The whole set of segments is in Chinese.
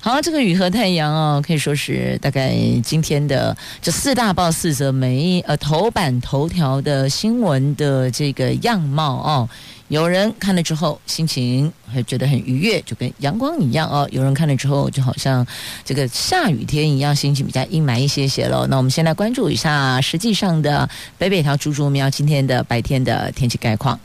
好，这个雨和太阳哦，可以说是大概今天的这四大报四则媒呃头版头条的新闻的这个样貌哦。有人看了之后心情会觉得很愉悦，就跟阳光一样哦。有人看了之后就好像这个下雨天一样，心情比较阴霾一些些喽。那我们先来关注一下实际上的北北桃竹竹苗今天的白天的天气概况。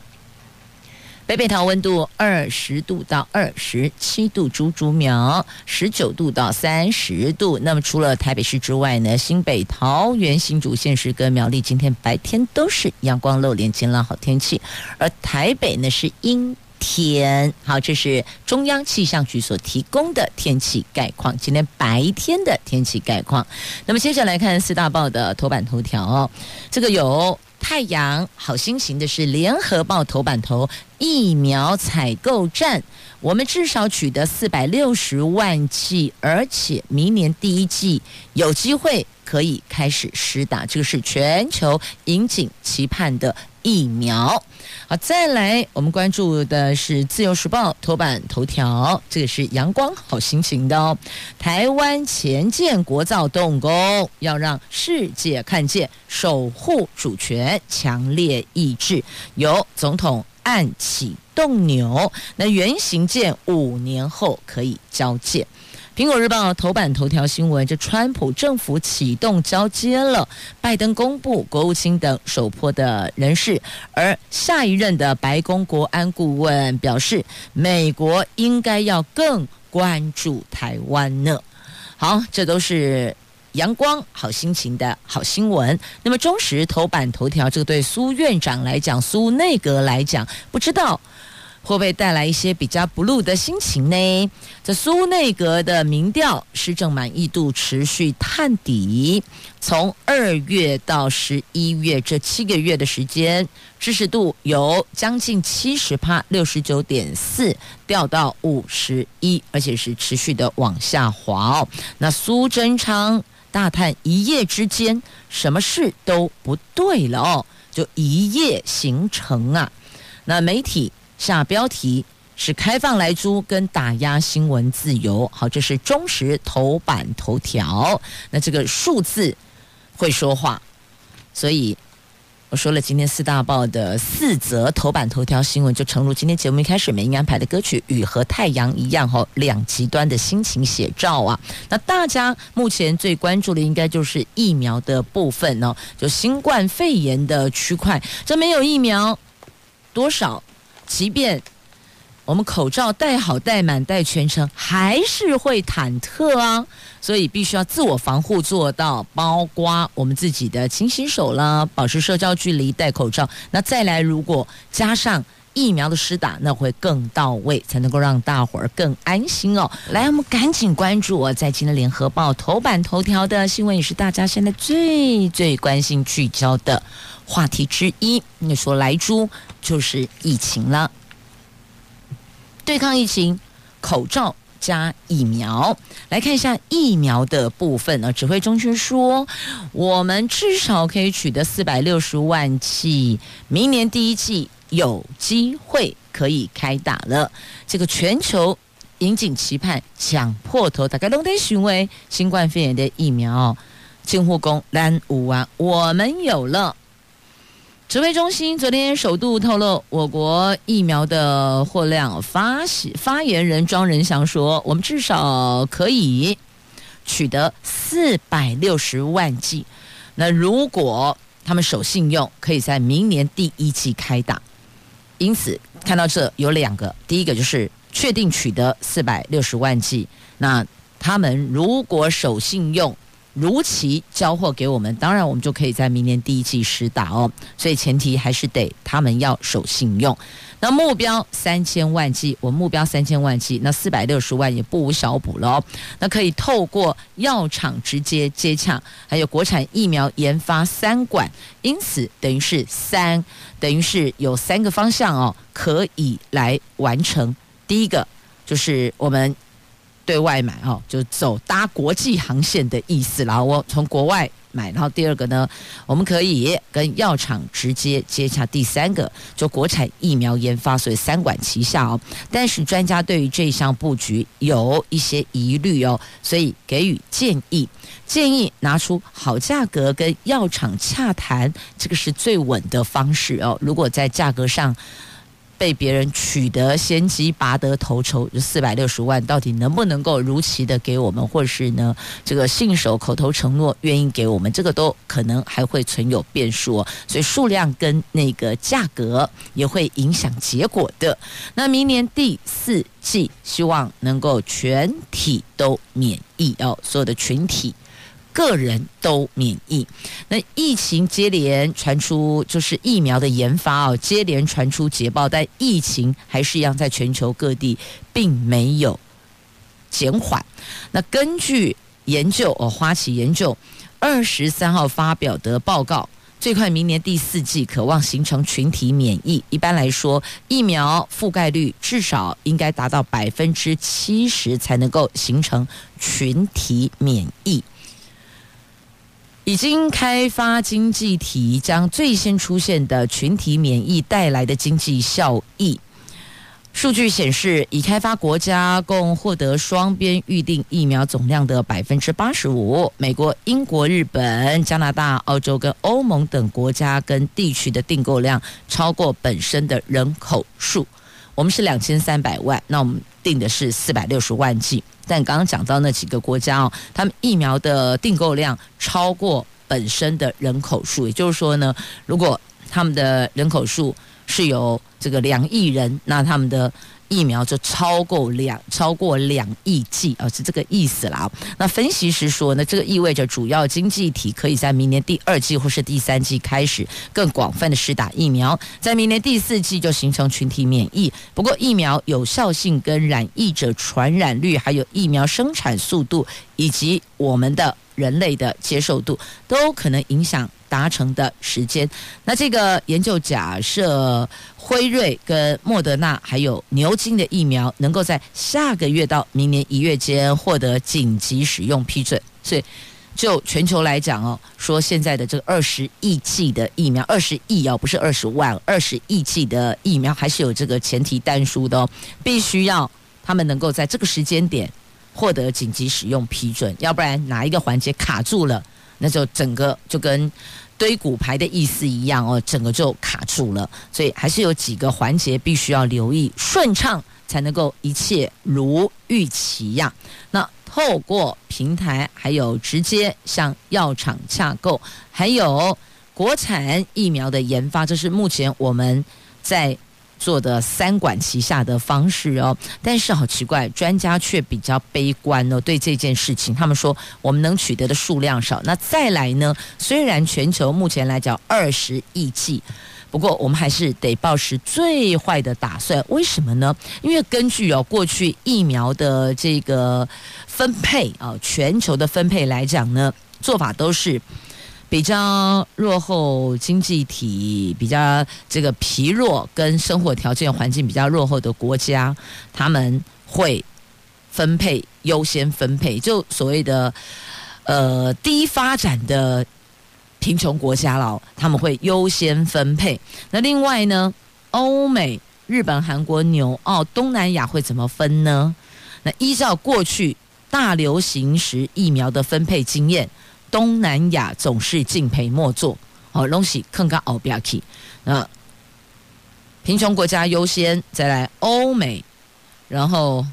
北北桃温度二十度到二十七度，竹竹苗十九度到三十度。那么除了台北市之外呢，新北、桃园、新竹县市跟苗栗今天白天都是阳光露脸、晴朗好天气，而台北呢是阴天。好，这是中央气象局所提供的天气概况，今天白天的天气概况。那么接着来看四大报的头版头条哦，这个有。太阳好心情的是联合报头版头疫苗采购站，我们至少取得四百六十万剂，而且明年第一季有机会可以开始施打，这个是全球引颈期盼的。疫苗，好，再来，我们关注的是《自由时报》头版头条，这个是阳光好心情的哦。台湾前舰国造动工，要让世界看见守护主权强烈意志，由总统按启动钮，那原型舰五年后可以交舰。苹果日报头版头条新闻：这川普政府启动交接了，拜登公布国务卿等首波的人事，而下一任的白宫国安顾问表示，美国应该要更关注台湾呢。好，这都是阳光好心情的好新闻。那么，中时头版头条，这个对苏院长来讲，苏内阁来讲，不知道。会不会带来一些比较 blue 的心情呢？这苏内阁的民调施政满意度持续探底，从二月到十一月这七个月的时间，支持度由将近七十趴六十九点四掉到五十一，而且是持续的往下滑哦。那苏贞昌大叹一夜之间什么事都不对了哦，就一夜形成啊。那媒体。下标题是开放莱猪跟打压新闻自由，好，这是中实头版头条。那这个数字会说话，所以我说了，今天四大报的四则头版头条新闻，就诚如今天节目一开始没安排的歌曲《雨和太阳》一样，哈，两极端的心情写照啊。那大家目前最关注的应该就是疫苗的部分哦，就新冠肺炎的区块，这没有疫苗多少？即便我们口罩戴好、戴满、戴全程，还是会忐忑啊！所以必须要自我防护做到，包括我们自己的勤洗手啦，保持社交距离、戴口罩。那再来，如果加上疫苗的施打，那会更到位，才能够让大伙儿更安心哦。来，我们赶紧关注我在今天联合报头版头条的新闻，也是大家现在最最关心聚焦的话题之一。你说来猪？就是疫情了，对抗疫情，口罩加疫苗。来看一下疫苗的部分呢。指挥中心说，我们至少可以取得四百六十万剂，明年第一剂有机会可以开打了。这个全球引颈期盼，抢破头，大概都得询问新冠肺炎的疫苗。进护工蓝五万，我们有了。指挥中心昨天首度透露我国疫苗的货量，发发言人庄人祥说，我们至少可以取得四百六十万剂。那如果他们守信用，可以在明年第一季开打。因此看到这有两个，第一个就是确定取得四百六十万剂。那他们如果守信用，如期交货给我们，当然我们就可以在明年第一季实打哦。所以前提还是得他们要守信用。那目标三千万剂，我目标三千万剂，那四百六十万也不无小补了哦。那可以透过药厂直接接洽，还有国产疫苗研发三管，因此等于是三，等于是有三个方向哦，可以来完成。第一个就是我们。对外买哦，就走搭国际航线的意思。然后我从国外买，然后第二个呢，我们可以跟药厂直接接洽。第三个就国产疫苗研发，所以三管齐下哦。但是专家对于这项布局有一些疑虑哦，所以给予建议，建议拿出好价格跟药厂洽谈，这个是最稳的方式哦。如果在价格上，被别人取得先机，拔得头筹，就四百六十万，到底能不能够如期的给我们，或是呢，这个信守口头承诺，愿意给我们，这个都可能还会存有变数哦。所以数量跟那个价格也会影响结果的。那明年第四季，希望能够全体都免疫哦，所有的群体。个人都免疫，那疫情接连传出，就是疫苗的研发哦，接连传出捷报，但疫情还是一样在全球各地并没有减缓。那根据研究哦，花旗研究二十三号发表的报告，最快明年第四季可望形成群体免疫。一般来说，疫苗覆盖率至少应该达到百分之七十，才能够形成群体免疫。已经开发经济体将最先出现的群体免疫带来的经济效益。数据显示，已开发国家共获得双边预定疫苗总量的百分之八十五。美国、英国、日本、加拿大、澳洲跟欧盟等国家跟地区的订购量超过本身的人口数。我们是两千三百万，那我们定的是四百六十万剂。但刚刚讲到那几个国家哦，他们疫苗的订购量超过本身的人口数，也就是说呢，如果他们的人口数是有这个两亿人，那他们的。疫苗就超过两超过两亿剂啊，是这个意思啦。那分析师说呢，这个意味着主要经济体可以在明年第二季或是第三季开始更广泛的施打疫苗，在明年第四季就形成群体免疫。不过，疫苗有效性跟染疫者传染率，还有疫苗生产速度，以及我们的人类的接受度，都可能影响达成的时间。那这个研究假设。辉瑞跟莫德纳还有牛津的疫苗能够在下个月到明年一月间获得紧急使用批准，所以就全球来讲哦，说现在的这个二十亿剂的疫苗，二十亿哦，不是二十万，二十亿剂的疫苗还是有这个前提单数的哦，必须要他们能够在这个时间点获得紧急使用批准，要不然哪一个环节卡住了，那就整个就跟。堆骨牌的意思一样哦，整个就卡住了，所以还是有几个环节必须要留意，顺畅才能够一切如预期呀。那透过平台，还有直接向药厂洽购，还有国产疫苗的研发，这是目前我们在。做的三管齐下的方式哦，但是好奇怪，专家却比较悲观哦。对这件事情，他们说我们能取得的数量少。那再来呢？虽然全球目前来讲二十亿剂，不过我们还是得抱持最坏的打算。为什么呢？因为根据哦过去疫苗的这个分配啊，全球的分配来讲呢，做法都是。比较落后经济体，比较这个疲弱跟生活条件环境比较落后的国家，他们会分配优先分配，就所谓的呃低发展的贫穷国家了，他们会优先分配。那另外呢，欧美、日本、韩国、纽澳、东南亚会怎么分呢？那依照过去大流行时疫苗的分配经验。东南亚总是敬陪末座，哦，东西更加奥比亚奇。那贫穷国家优先，再来欧美，然后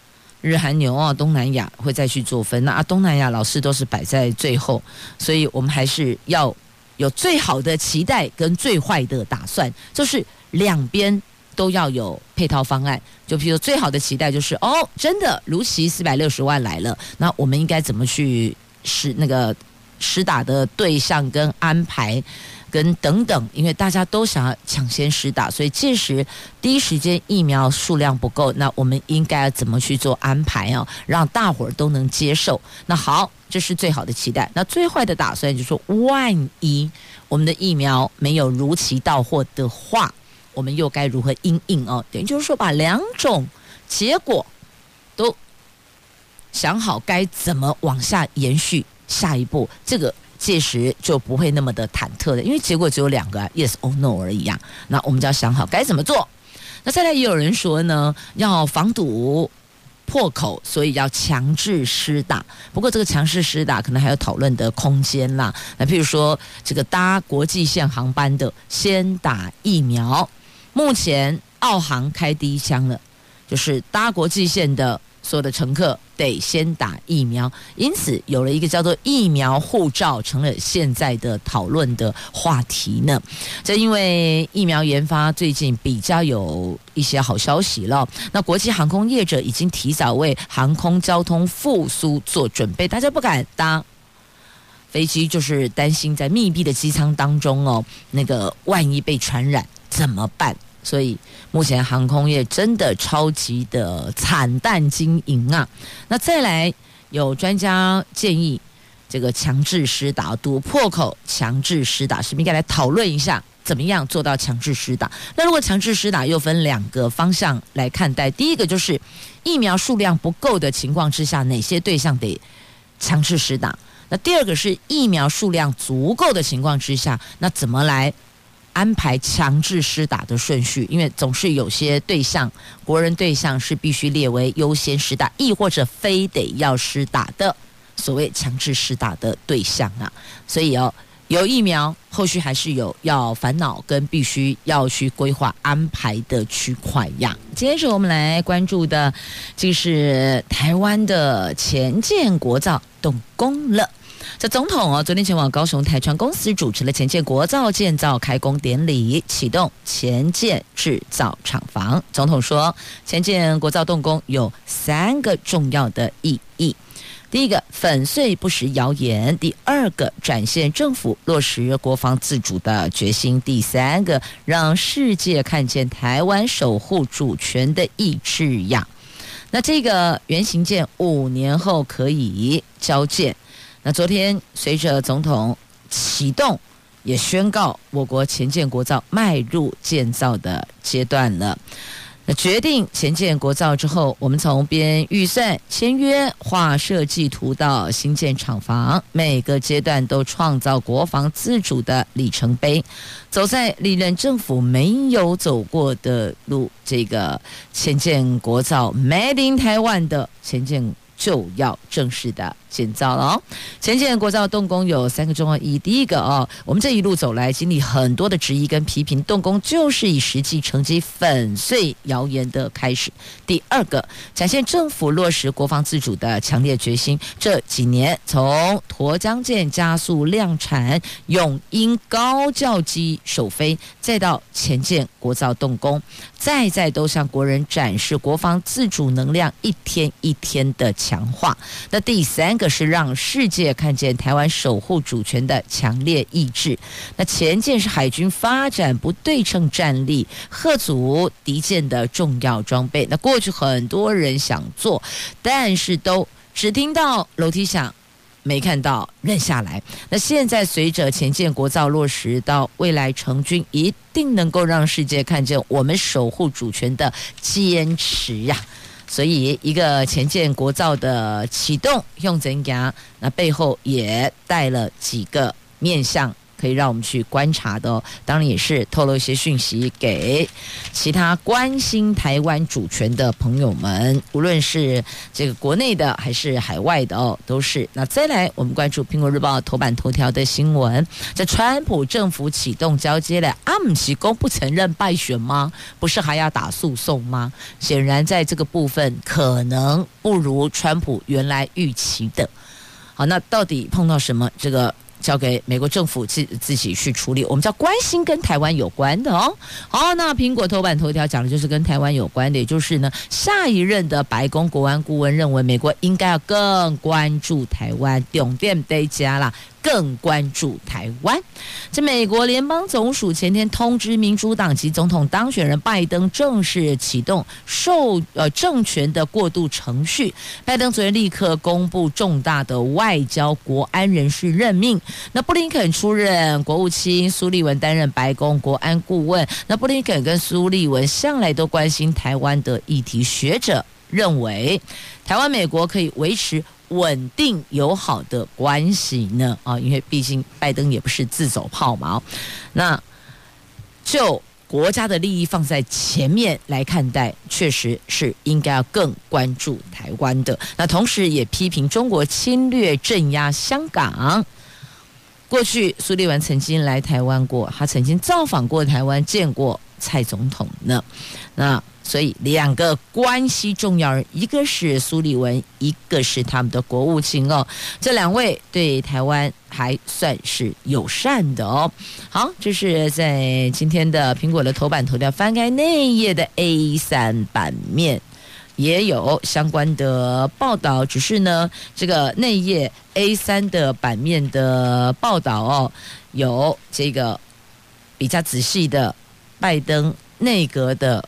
日韩牛澳东南亚会再去做分。那啊，东南亚老是都是摆在最后，所以我们还是要有最好的期待跟最坏的打算，就是两边都要有配套方案。就譬如最好的期待就是哦，真的如期四百六十万来了，那我们应该怎么去使那个？施打的对象跟安排。跟等等，因为大家都想要抢先施打，所以届时第一时间疫苗数量不够，那我们应该怎么去做安排哦？让大伙儿都能接受。那好，这是最好的期待。那最坏的打算就是说，万一我们的疫苗没有如期到货的话，我们又该如何应应哦？等于就是说，把两种结果都想好，该怎么往下延续下一步这个。届时就不会那么的忐忑的，因为结果只有两个，yes or no 而已啊。那我们就要想好该怎么做。那再来也有人说呢，要防堵破口，所以要强制施打。不过这个强制施打可能还有讨论的空间啦。那譬如说这个搭国际线航班的先打疫苗，目前澳航开第一枪了，就是搭国际线的。所有的乘客得先打疫苗，因此有了一个叫做疫苗护照，成了现在的讨论的话题呢。这因为疫苗研发最近比较有一些好消息了，那国际航空业者已经提早为航空交通复苏做准备，大家不敢搭飞机，就是担心在密闭的机舱当中哦，那个万一被传染怎么办？所以目前航空业真的超级的惨淡经营啊！那再来有专家建议，这个强制施打堵破口，强制施打是不是应该来讨论一下，怎么样做到强制施打？那如果强制施打又分两个方向来看待，第一个就是疫苗数量不够的情况之下，哪些对象得强制施打？那第二个是疫苗数量足够的情况之下，那怎么来？安排强制施打的顺序，因为总是有些对象，国人对象是必须列为优先施打，亦或者非得要施打的所谓强制施打的对象啊。所以哦，有疫苗，后续还是有要烦恼跟必须要去规划安排的区块呀。接着我们来关注的，就是台湾的前建国造动工了。这总统哦，昨天前往高雄台船公司主持了前建国造建造开工典礼，启动前建制造厂房。总统说，前建国造动工有三个重要的意义：第一个，粉碎不实谣言；第二个，展现政府落实国防自主的决心；第三个，让世界看见台湾守护主权的意志呀。那这个原型舰五年后可以交建。那昨天，随着总统启动，也宣告我国前建国造迈入建造的阶段了。那决定前建国造之后，我们从编预算、签约、画设计图到兴建厂房，每个阶段都创造国防自主的里程碑，走在历任政府没有走过的路。这个前建国造 Made in Taiwan 的前建。就要正式的建造了哦。前建国造动工有三个重要意义。第一个哦，我们这一路走来，经历很多的质疑跟批评，动工就是以实际成绩粉碎谣言的开始。第二个，展现政府落实国防自主的强烈决心。这几年，从沱江舰加速量产，永鹰高教机首飞，再到前建国造动工，再再都向国人展示国防自主能量一天一天的强化。那第三个是让世界看见台湾守护主权的强烈意志。那前建是海军发展不对称战力，吓阻敌舰的重要装备。那过去很多人想做，但是都只听到楼梯响，没看到人下来。那现在随着前建国造落实到未来成军，一定能够让世界看见我们守护主权的坚持呀。所以，一个前建国造的启动用怎样？那背后也带了几个面向。可以让我们去观察的哦，当然也是透露一些讯息给其他关心台湾主权的朋友们，无论是这个国内的还是海外的哦，都是。那再来，我们关注《苹果日报》头版头条的新闻，在川普政府启动交接了，阿姆奇公不承认败选吗？不是还要打诉讼吗？显然，在这个部分可能不如川普原来预期的。好，那到底碰到什么？这个？交给美国政府自自己去处理，我们叫关心跟台湾有关的哦。好，那苹果头版头条讲的就是跟台湾有关的，也就是呢，下一任的白宫国安顾问认为，美国应该要更关注台湾，重点得加啦，更关注台湾。这美国联邦总署前天通知民主党籍总统当选人拜登正式启动授呃政权的过渡程序。拜登昨天立刻公布重大的外交国安人事任命。那布林肯出任国务卿，苏利文担任白宫国安顾问。那布林肯跟苏利文向来都关心台湾的议题，学者认为台湾美国可以维持。稳定友好的关系呢？啊，因为毕竟拜登也不是自走炮嘛。那就国家的利益放在前面来看待，确实是应该要更关注台湾的。那同时也批评中国侵略镇压香港。过去苏利文曾经来台湾过，他曾经造访过台湾，见过蔡总统呢。那。所以两个关系重要人，一个是苏利文，一个是他们的国务卿哦。这两位对台湾还算是友善的哦。好，这是在今天的苹果的头版头条，翻开内页的 A 三版面也有相关的报道。只是呢，这个内页 A 三的版面的报道哦，有这个比较仔细的拜登内阁的。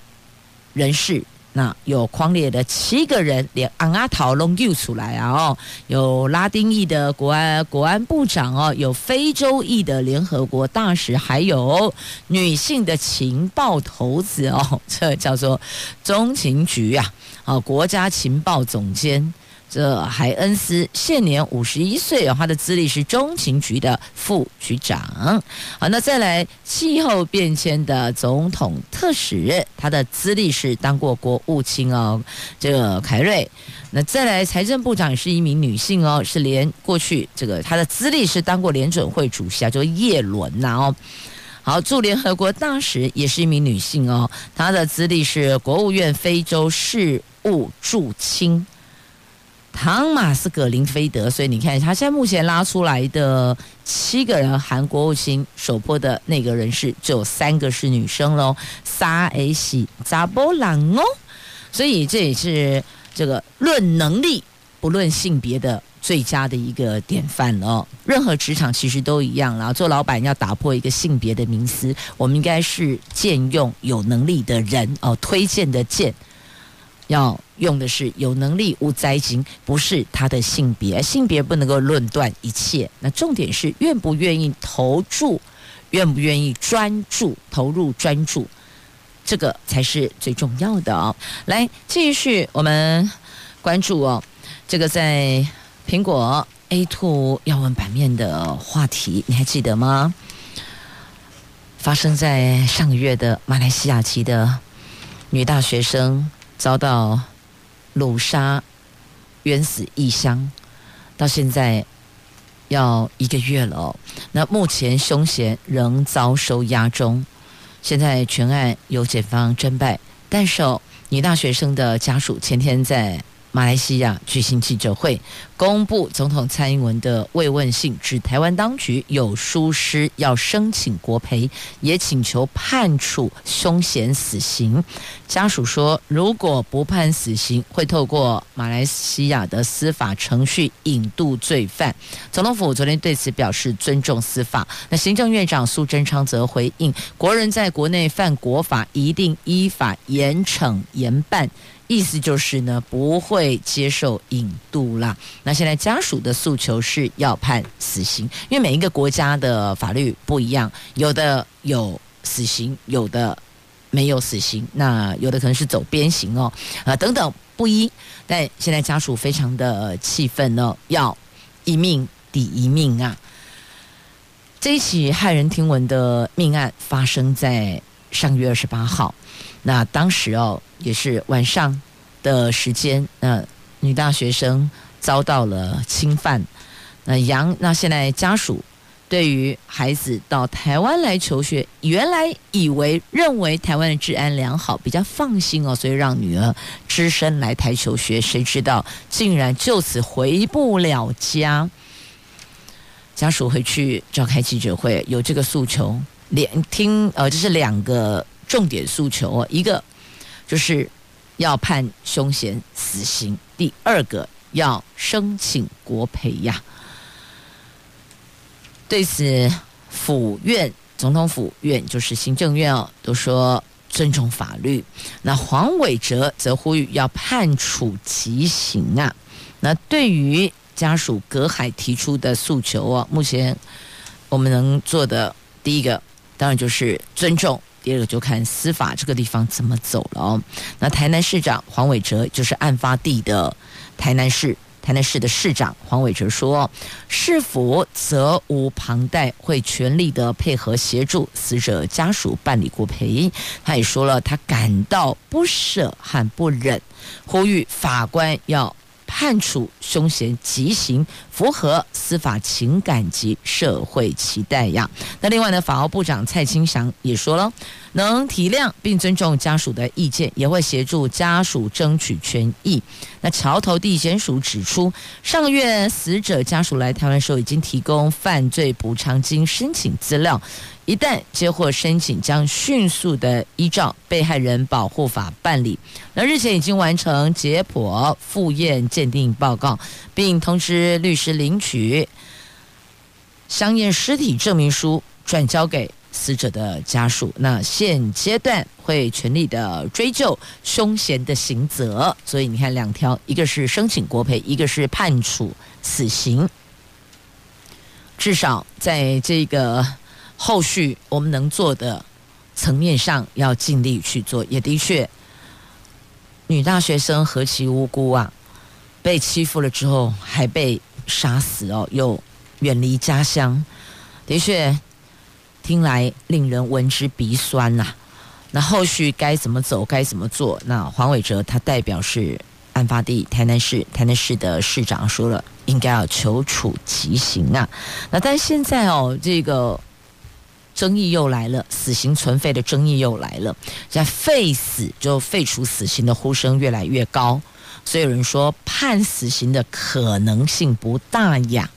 人士，那有狂烈的七个人，连昂阿桃龙又出来啊！哦，有拉丁裔的国安国安部长哦，有非洲裔的联合国大使，还有女性的情报头子哦，这叫做中情局啊，啊，国家情报总监。这海恩斯现年五十一岁哦，他的资历是中情局的副局长。好，那再来气候变迁的总统特使，他的资历是当过国务卿哦，这个凯瑞。那再来财政部长也是一名女性哦，是连过去这个他的资历是当过联准会主席啊，就叶伦呐哦。好，驻联合国大使也是一名女性哦，她的资历是国务院非洲事务驻青。汤马斯·葛林菲德，所以你看，他现在目前拉出来的七个人，韩国务卿首波的那个人士，就有三个是女生喽，沙埃西扎波朗哦，所以这也是这个论能力不论性别的最佳的一个典范哦。任何职场其实都一样，然后做老板要打破一个性别的迷思，我们应该是荐用有能力的人哦，推荐的荐。要用的是有能力无灾情，不是他的性别，性别不能够论断一切。那重点是愿不愿意投注，愿不愿意专注投入专注，这个才是最重要的哦。来继续我们关注哦，这个在苹果 A Two 要闻版面的话题，你还记得吗？发生在上个月的马来西亚籍的女大学生。遭到鲁杀、冤死异乡，到现在要一个月了哦。那目前凶嫌仍遭收押中，现在全案由检方侦办，但是女大学生的家属前天在。马来西亚举行记者会，公布总统蔡英文的慰问信，指台湾当局有疏失，要申请国赔，也请求判处凶嫌死刑。家属说，如果不判死刑，会透过马来西亚的司法程序引渡罪犯。总统府昨天对此表示尊重司法。那行政院长苏贞昌则回应，国人在国内犯国法，一定依法严惩严办。意思就是呢，不会接受引渡啦。那现在家属的诉求是要判死刑，因为每一个国家的法律不一样，有的有死刑，有的没有死刑，那有的可能是走鞭刑哦，啊等等不一。但现在家属非常的气愤哦，要一命抵一命啊！这一起骇人听闻的命案发生在上月二十八号。那当时哦，也是晚上的时间，那女大学生遭到了侵犯。那杨，那现在家属对于孩子到台湾来求学，原来以为认为台湾的治安良好，比较放心哦，所以让女儿只身来台求学。谁知道竟然就此回不了家。家属回去召开记者会，有这个诉求，连听呃，这是两个。重点诉求哦，一个就是要判凶嫌死刑，第二个要申请国赔呀。对此，府院、总统府院就是行政院哦，都说尊重法律。那黄伟哲则呼吁要判处极刑啊。那对于家属葛海提出的诉求哦，目前我们能做的第一个，当然就是尊重。第二个就看司法这个地方怎么走了哦。那台南市长黄伟哲就是案发地的台南市，台南市的市长黄伟哲说，市府责无旁贷，会全力的配合协助死者家属办理国赔。他也说了，他感到不舍和不忍，呼吁法官要。判处凶嫌极刑，符合司法情感及社会期待呀。那另外呢，法务部长蔡清祥也说了，能体谅并尊重家属的意见，也会协助家属争取权益。那桥头地检署指出，上个月死者家属来台湾时候，已经提供犯罪补偿金申请资料。一旦接获申请，将迅速的依照被害人保护法办理。那日前已经完成解剖、复验、鉴定报告，并通知律师领取相验尸体证明书，转交给死者的家属。那现阶段会全力的追究凶嫌的刑责。所以你看，两条，一个是申请国赔，一个是判处死刑。至少在这个。后续我们能做的层面上，要尽力去做。也的确，女大学生何其无辜啊！被欺负了之后还被杀死哦，又远离家乡，的确听来令人闻之鼻酸呐、那后续该怎么走，该怎么做？那黄伟哲他代表是案发地台南市，台南市的市长说了，应该要求处极刑啊。那但现在哦，这个。争议又来了，死刑存废的争议又来了。在废死就废除死刑的呼声越来越高，所以有人说判死刑的可能性不大呀。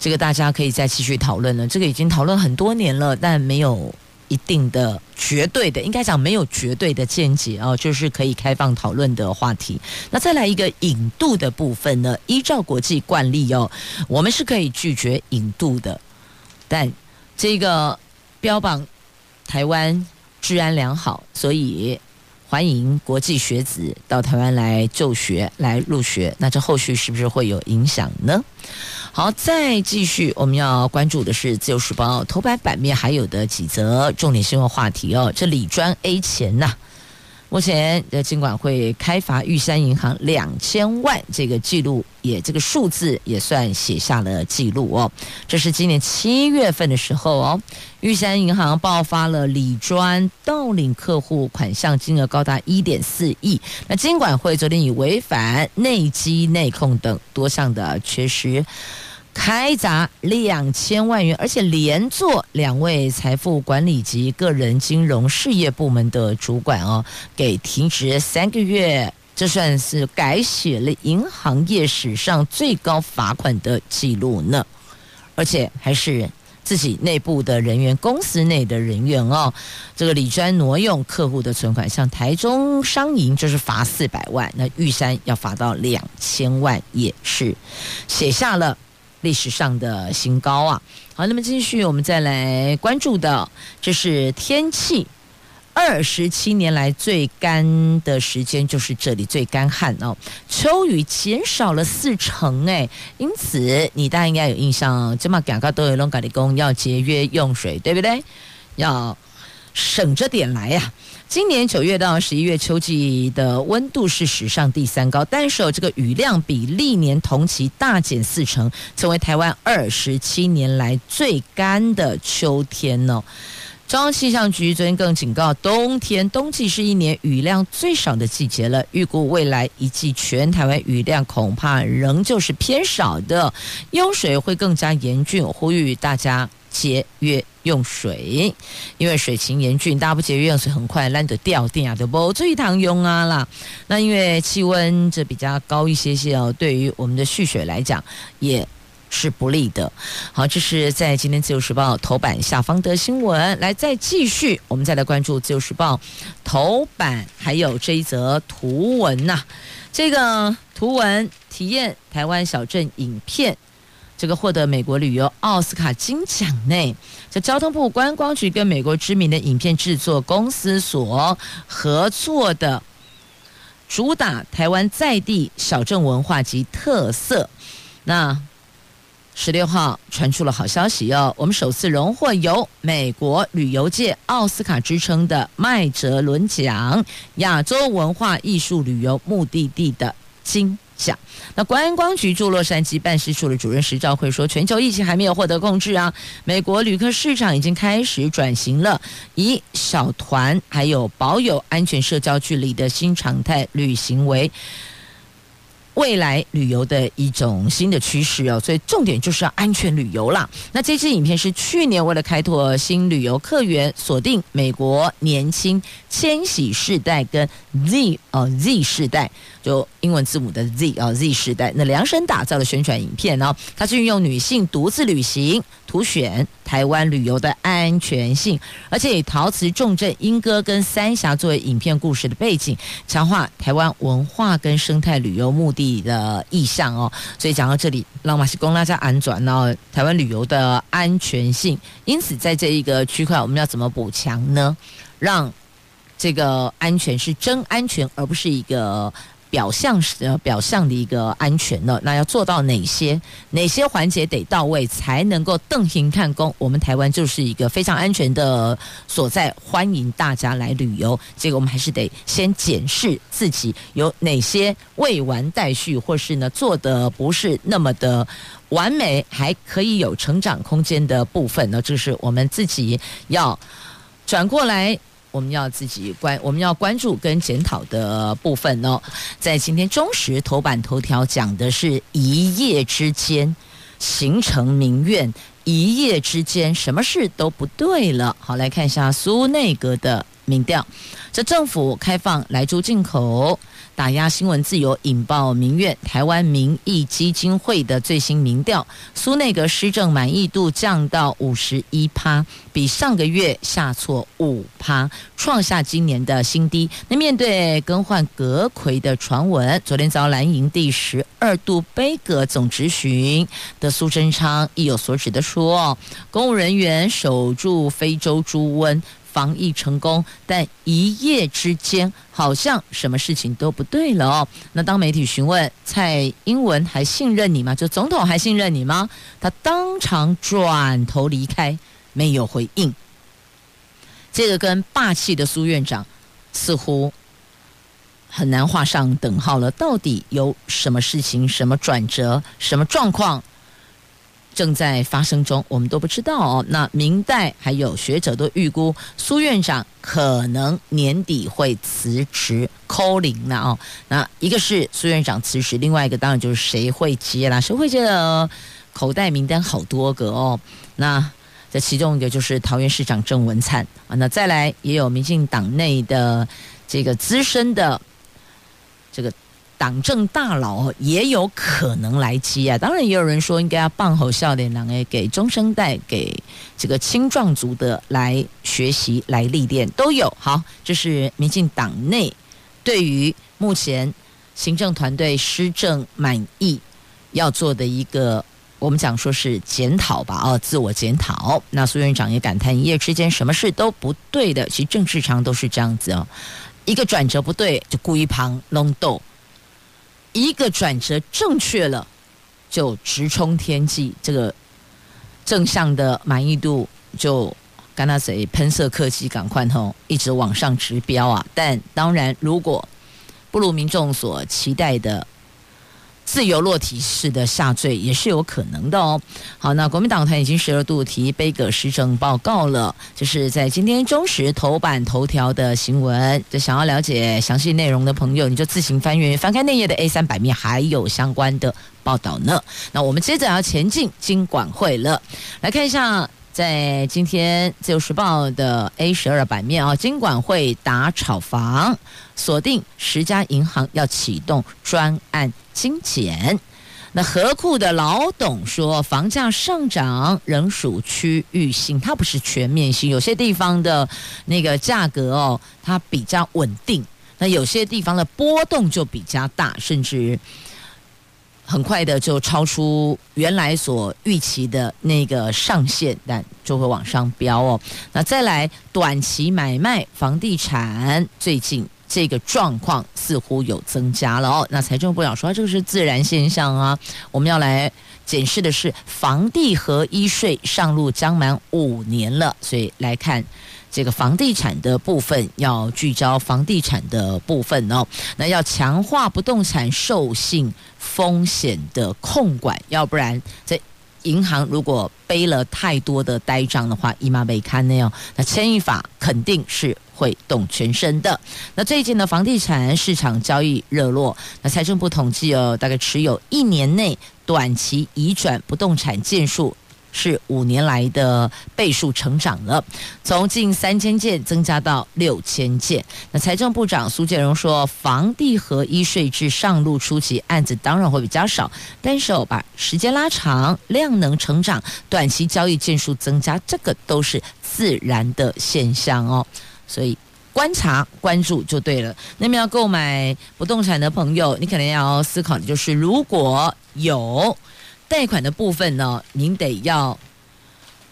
这个大家可以再继续讨论了。这个已经讨论很多年了，但没有一定的绝对的，应该讲没有绝对的见解哦，就是可以开放讨论的话题。那再来一个引渡的部分呢？依照国际惯例哦，我们是可以拒绝引渡的，但。这个标榜台湾治安良好，所以欢迎国际学子到台湾来就学、来入学。那这后续是不是会有影响呢？好，再继续，我们要关注的是《自由时报》头版版面还有的几则重点新闻话题哦。这李专 A 钱呐、目前的金管会开罚玉山银行两千万，这个记录也这个数字也算写下了记录哦。这是今年七月份的时候哦，玉山银行爆发了李专盗领客户款项金额高达一点四亿。那金管会昨天以违反内机内控等多项的缺失。开罚两千万元，而且连坐两位财富管理及个人金融事业部门的主管哦，给停职三个月，这算是改写了银行业史上最高罚款的记录呢。而且还是自己内部的人员，公司内的人员哦。这个李专挪用客户的存款，像台中商银就是罚四百万，那玉山要罚到两千万，也是写下了。历史上的新高啊！好，那么继续，我们再来关注的，这是天气，二十七年来最干的时间，就是这里最干旱哦。秋雨减少了四成，哎，因此你大家应该有印象，这么赶快都有龙岗的工要节约用水，对不对？要省着点来呀、今年九月到十一月秋季的温度是史上第三高，但是这个雨量比历年同期大减四成，成为台湾二十七年来最干的秋天哦。中央气象局昨天更警告，冬天冬季是一年雨量最少的季节了，预估未来一季全台湾雨量恐怕仍旧是偏少的，用水会更加严峻，呼吁大家。节约用水，因为水情严峻，大家不节约用水，很快烂的掉电啊，都不最常用啊啦。那因为气温这比较高一些些哦，对于我们的蓄水来讲也是不利的。好，这是在今天自由时报头版下方的新闻。来，再继续，我们再来关注自由时报头版，还有这一则图文呐、啊。这个图文体验台湾小镇影片。这个获得美国旅游奥斯卡金奖内，这交通部观光局跟美国知名的影片制作公司所合作的，主打台湾在地小镇文化及特色。那十六号传出了好消息哦，我们首次荣获由美国旅游界奥斯卡之称的麦哲伦奖亚洲文化艺术旅游目的地的金下。那观光局驻洛杉矶办事处的主任石兆会说，全球疫情还没有获得控制啊，美国旅客市场已经开始转型了，以小团还有保有安全社交距离的新常态旅行为。未来旅游的一种新的趋势哦，所以重点就是要安全旅游啦。那这支影片是去年为了开拓新旅游客源，锁定美国年轻千禧世代跟 Z 哦 Z 世代，就英文字母的 Z 哦 Z 世代，那量身打造的宣传影片哦，它是运用女性独自旅行。凸显台湾旅游的安全性，而且以陶瓷重镇莺歌跟三峡作为影片故事的背景，强化台湾文化跟生态旅游目的你的意向哦。所以讲到这里，让马西公大家安转到台湾旅游的安全性。因此，在这一个区块，我们要怎么补强呢？让这个安全是真安全，而不是一个。表象是呃表象的一个安全呢，那要做到哪些哪些环节得到位，才能够邓行看工？我们台湾就是一个非常安全的所在，欢迎大家来旅游。这个我们还是得先检视自己有哪些未完待续，或是呢做的不是那么的完美，还可以有成长空间的部分呢，这是我们自己要转过来。我们要自己关，我们要关注跟检讨的部分哦。在今天中时头版头条讲的是一夜之间形成民怨，一夜之间什么事都不对了。好，来看一下苏内阁的民调，这政府开放来猪进口。打压新闻自由，引爆民怨。台湾民意基金会的最新民调，苏内阁施政满意度降到五十一趴，比上个月下挫五趴，创下今年的新低。那面对更换阁揆的传闻，昨天遭蓝营第十二度杯葛总执询的苏贞昌意有所指的说，公务人员守住非洲猪瘟。防疫成功，但一夜之间好像什么事情都不对了哦。那当媒体询问蔡英文还信任你吗？就总统还信任你吗？他当场转头离开，没有回应。这个跟霸气的苏院长似乎很难画上等号了。到底有什么事情、什么转折、什么状况？正在发生中，我们都不知道哦。那明代还有学者都预估苏院长可能年底会辞职，扣零了哦。那一个是苏院长辞职，另外一个当然就是谁会接啦？谁会接的口袋名单好多个哦。那这其中一个就是桃园市长郑文灿啊。那再来也有民进党内的这个资深的这个。党政大佬也有可能来接啊！当然，也有人说应该要棒吼笑脸，让诶给中生代、给这个青壮族的来学习、来历练都有。好，这是民进党内对于目前行政团队施政满意要做的一个，我们讲说是检讨吧，哦，自我检讨。那苏院长也感叹一夜之间什么事都不对的，其实政治常都是这样子哦，一个转折不对就故意旁弄豆。一个转折正确了，就直冲天际，这个正向的满意度就跟那谁喷射客机赶快吼，一直往上直飙啊！但当然，如果不如民众所期待的。自由落体式的下坠也是有可能的哦。好，那国民党团已经十二度提杯葛施政报告了，就是在今天中时头版头条的新闻。就想要了解详细内容的朋友，你就自行翻阅翻开内页的 A 三版面，还有相关的报道呢。那我们接着要前进金管会了，来看一下。在今天《自由时报》的 A 十二版面啊，金管会打炒房，锁定十家银行要启动专案精简。那何库的老董说，房价上涨仍属区域性，它不是全面性。有些地方的那个价格哦，它比较稳定；那有些地方的波动就比较大，甚至很快的就超出原来所预期的那个上限，但就会往上飙哦。那再来短期买卖房地产，最近这个状况似乎有增加了哦。那财政部长说这个是自然现象啊。我们要来检视的是房地合一税上路将满五年了，所以来看。这个房地产的部分要聚焦房地产的部分哦，那要强化不动产授信风险的控管，要不然在银行如果背了太多的呆账的话，姨妈没看那样，那牵一发肯定是会动全身的。那最近的房地产市场交易热络，那财政部统计哦，大概持有一年内短期移转不动产件数。是五年来的倍数成长了，从近三千件增加到六千件。那财政部长苏建荣说，房地合一税制上路初期案子当然会比较少，但是把时间拉长，量能成长，短期交易件数增加，这个都是自然的现象哦。所以观察关注就对了。那么要购买不动产的朋友，你可能要思考的就是，如果有。贷款的部分呢，您得要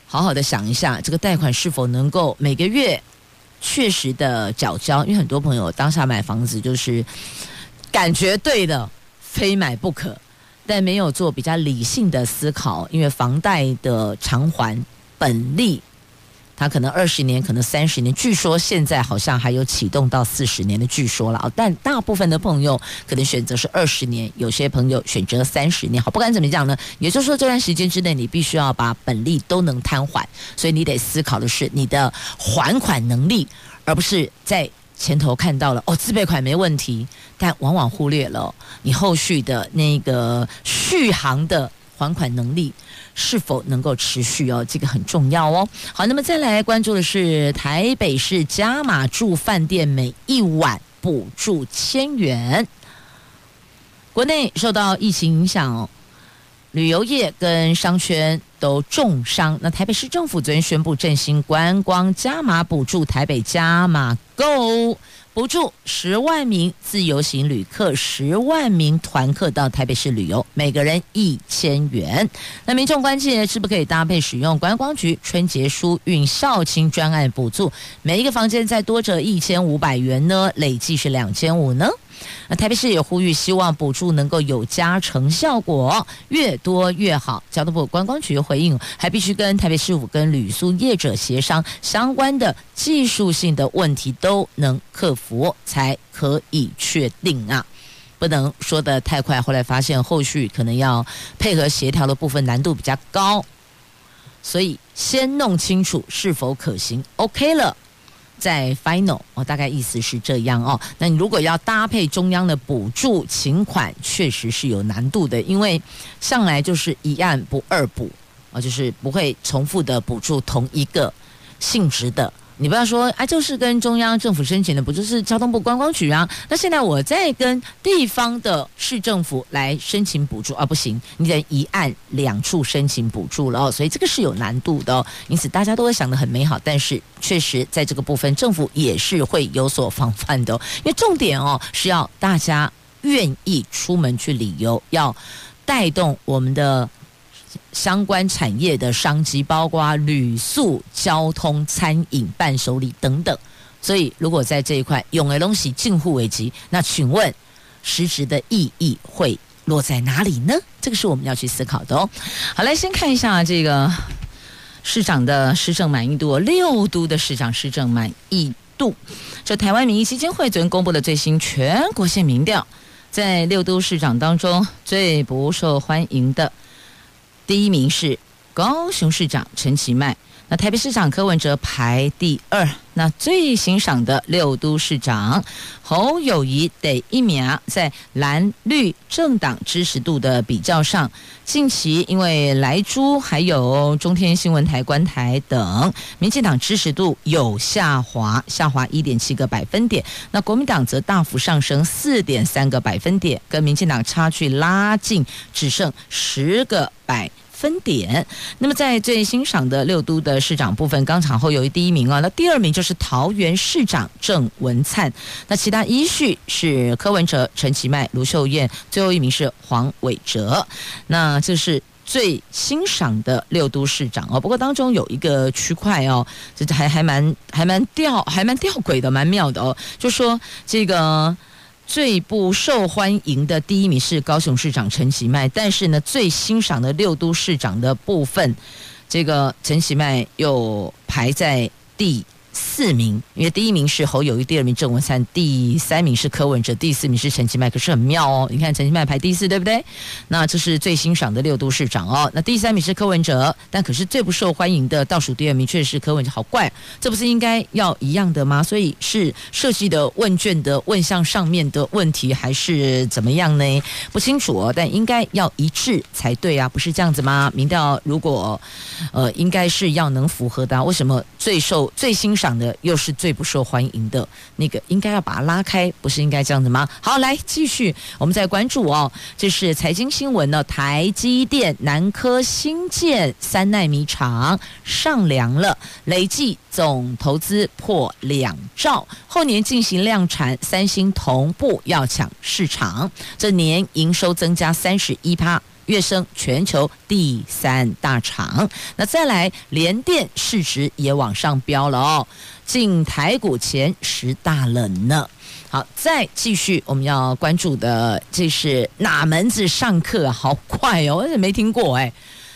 好好的想一下，这个贷款是否能够每个月确实的缴交？因为很多朋友当下买房子就是感觉对的，非买不可，但没有做比较理性的思考，因为房贷的偿还本利。他可能二十年，可能三十年，据说现在好像还有启动到四十年的据说了啊。但大部分的朋友可能选择是二十年，有些朋友选择三十年。好，不管怎么讲呢，也就是说这段时间之内，你必须要把本利都能摊还，所以你得思考的是你的还款能力，而不是在前头看到了哦，自备款没问题，但往往忽略了你后续的那个续航的还款能力。是否能够持续哦？这个很重要哦。好，那么再来关注的是台北市加码住饭店每一晚补助千元。国内受到疫情影响，旅游业跟商圈都重伤。那台北市政府昨天宣布振兴观光加码补助，台北加码 Go。补助十万名自由行旅客，十万名团客到台北市旅游，每个人一千元。那民众关切是不可以搭配使用观光局春节疏运校庆专案补助，每一个房间再多折一千五百元呢？累计是两千五呢？那台北市也呼吁，希望补助能够有加成效果，越多越好。交通部观光局回应，还必须跟台北市府跟旅宿业者协商相关的技术性的问题都能克服，才可以确定啊，不能说得太快。后来发现后续可能要配合协调的部分难度比较高，所以先弄清楚是否可行，OK 了。在 final 我，大概意思是这样哦。那你如果要搭配中央的补助请款，确实是有难度的，因为向来就是一案不二补啊，就是不会重复的补助同一个性质的。你不要说，哎，就是跟中央政府申请的，不就是交通部观光局啊？那现在我在跟地方的市政府来申请补助啊，不行，你得一案两处申请补助了哦，所以这个是有难度的哦。因此大家都会想得很美好，但是确实在这个部分，政府也是会有所防范的。因为重点哦是要大家愿意出门去旅游，要带动我们的。相关产业的商机，包括旅宿、交通、餐饮、伴手礼等等。所以，如果在这一块永的东西近乎危机，那请问实质的意义会落在哪里呢？这个是我们要去思考的哦。好，来先看一下这个市长的施政满意度，六都的市长施政满意度。这台湾民意基金会昨天公布的最新全国性民调，在六都市长当中最不受欢迎的。第一名是高雄市长陈其迈，那台北市长柯文哲排第二。那最欣赏的六都市长侯友谊得一名，在蓝绿政党支持度的比较上，近期因为莱猪还有中天新闻台、观台等，民进党支持度有下滑，下滑一点七个百分点。那国民党则大幅上升四点三个百分点，跟民进党差距拉近，只剩十个百分点。那么在最欣赏的六都的市长部分，刚场后有一第一名啊，那第二名就是桃园市长郑文灿，那其他依序是柯文哲、陈其迈、卢秀燕，最后一名是黄伟哲。那这是。最欣赏的六都市长哦，不过当中有一个区块哦，这还还蛮还蛮吊还蛮吊诡的，蛮妙的哦。就说这个最不受欢迎的第一名是高雄市长陈其迈，但是呢，最欣赏的六都市长的部分，这个陈其迈又排在第。四名，因为第一名是侯友谊，第二名郑文灿，第三名是柯文哲，第四名是陈其迈。可是很妙哦，你看陈其迈排第四，对不对？那这是最欣赏的六都市长哦。那第三名是柯文哲，但可是最不受欢迎的倒数第二名却是柯文哲，好怪，这不是应该要一样的吗？所以是设计的问卷的问项上面的问题，还是怎么样呢？不清楚哦，但应该要一致才对啊，不是这样子吗？民调如果呃，应该是要能符合的啊，为什么最受最欣赏？长的又是最不受欢迎的那个，应该要把它拉开，不是应该这样子吗？好，来继续，我们再关注哦。这是财经新闻呢，台积电南科新建三奈米厂上梁了，累计总投资破两兆，后年进行量产，三星同步要抢市场，这年营收增加三十一趴。跃升全球第三大厂，那再来联电市值也往上飙了哦，进台股前十大了呢。好，再继续我们要关注的，这是哪门子上课？好快哦，我也没听过哎，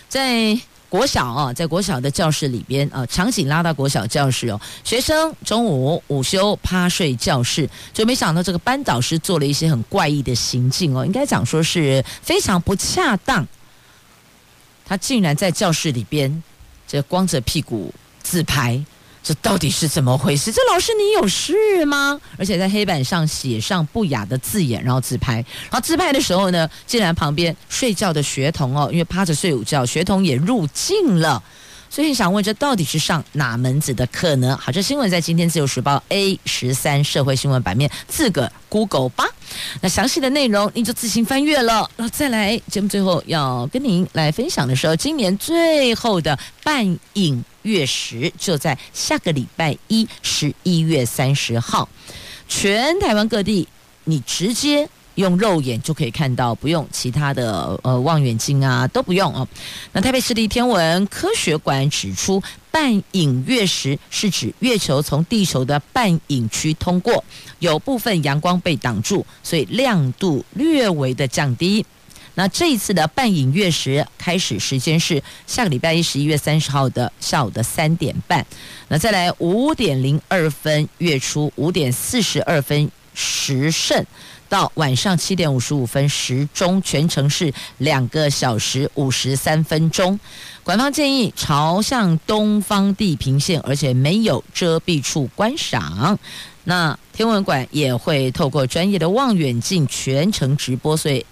在。国小啊，在国小的教室里边啊，场景拉到国小教室哦，学生中午午休趴睡教室，就没想到这个班导师做了一些很怪异的行径哦，应该讲说是非常不恰当，他竟然在教室里边这光着屁股自拍。这到底是怎么回事？这老师你有事吗？而且在黑板上写上不雅的字眼，然后自拍。然后自拍的时候呢，竟然旁边睡觉的学童哦，因为趴着睡午觉，学童也入镜了。所以想问，这到底是上哪门子的课呢？好，这新闻在今天自由时报 A 十三社会新闻版面，自个 Google 吧。那详细的内容您就自行翻阅了。那再来，节目最后要跟您来分享的时候，今年最后的半影月食就在下个礼拜一，十一月三十号，全台湾各地你直接。用肉眼就可以看到，不用其他的呃望远镜啊，都不用哦。那台北市立天文科学馆指出，半影月食是指月球从地球的半影区通过，有部分阳光被挡住，所以亮度略微的降低。那这一次的半影月食开始时间是下个礼拜一，十一月三十号的下午的三点半。那再来五点零二分月初，五点四十二分时甚。到晚上七点五十五分时钟，全程是两个小时五十三分钟。官方建议朝向东方地平线，而且没有遮蔽处观赏。那天文馆也会透过专业的望远镜全程直播，所以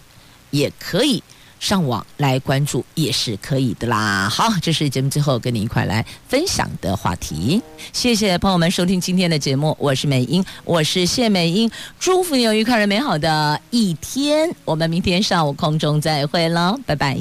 也可以。上网来关注也是可以的啦。好，这是节目最后跟你一块来分享的话题。谢谢朋友们收听今天的节目，我是美英，我是谢美英，祝福你有愉快而美好的一天。我们明天上午空中再会喽，拜拜。